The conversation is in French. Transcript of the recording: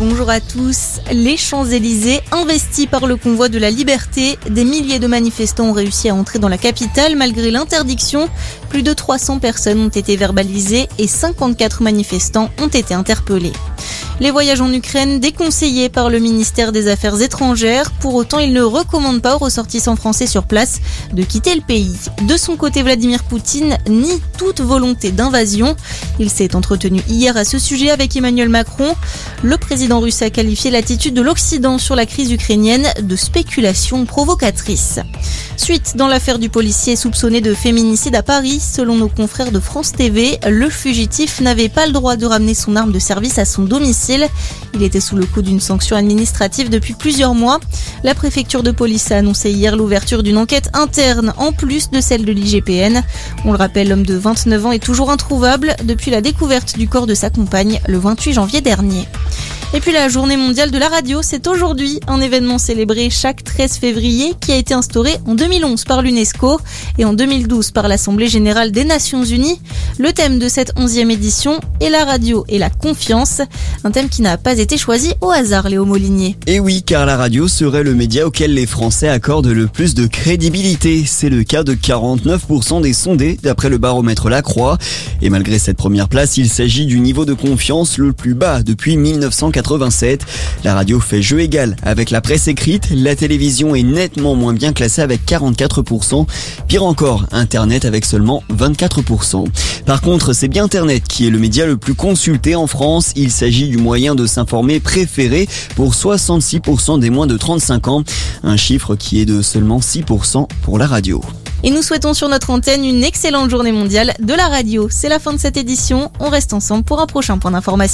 Bonjour à tous. Les Champs-Élysées, investis par le convoi de la liberté, des milliers de manifestants ont réussi à entrer dans la capitale malgré l'interdiction. Plus de 300 personnes ont été verbalisées et 54 manifestants ont été interpellés. Les voyages en Ukraine déconseillés par le ministère des Affaires étrangères. Pour autant, il ne recommande pas aux ressortissants français sur place de quitter le pays. De son côté, Vladimir Poutine nie toute volonté d'invasion. Il s'est entretenu hier à ce sujet avec Emmanuel Macron. Le président russe a qualifié l'attitude de l'Occident sur la crise ukrainienne de spéculation provocatrice. Suite dans l'affaire du policier soupçonné de féminicide à Paris, selon nos confrères de France TV, le fugitif n'avait pas le droit de ramener son arme de service à son domicile. Il était sous le coup d'une sanction administrative depuis plusieurs mois. La préfecture de police a annoncé hier l'ouverture d'une enquête interne en plus de celle de l'IGPN. On le rappelle, l'homme de 29 ans est toujours introuvable depuis la découverte du corps de sa compagne le 28 janvier dernier. Et puis la journée mondiale de la radio, c'est aujourd'hui un événement célébré chaque 13 février qui a été instauré en 2011 par l'UNESCO et en 2012 par l'Assemblée générale des Nations Unies. Le thème de cette 11e édition est la radio et la confiance, un thème qui n'a pas été choisi au hasard, Léo Molinier. Et oui, car la radio serait le média auquel les Français accordent le plus de crédibilité. C'est le cas de 49% des sondés d'après le baromètre Lacroix. Et malgré cette première place, il s'agit du niveau de confiance le plus bas depuis 1980. La radio fait jeu égal avec la presse écrite, la télévision est nettement moins bien classée avec 44%, pire encore, Internet avec seulement 24%. Par contre, c'est bien Internet qui est le média le plus consulté en France, il s'agit du moyen de s'informer préféré pour 66% des moins de 35 ans, un chiffre qui est de seulement 6% pour la radio. Et nous souhaitons sur notre antenne une excellente journée mondiale de la radio. C'est la fin de cette édition, on reste ensemble pour un prochain point d'information.